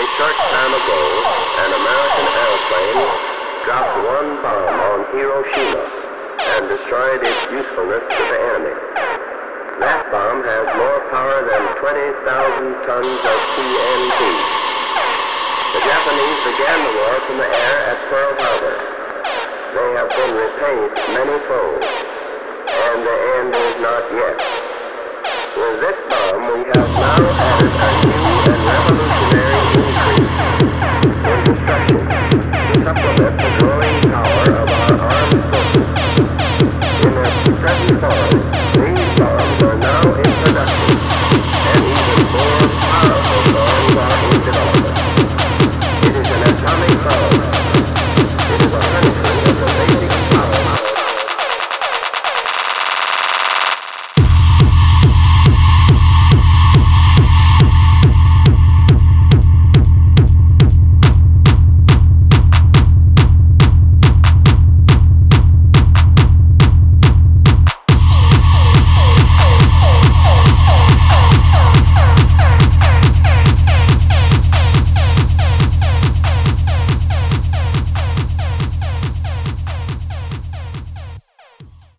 a short time ago, an American airplane dropped one bomb on Hiroshima and destroyed its usefulness to the enemy. That bomb has more power than 20,000 tons of TNT. The Japanese began the war from the air at Pearl Harbor. They have been repaid many fold, and the end is not yet. With this bomb, we have now added a new and revolutionary These songs are now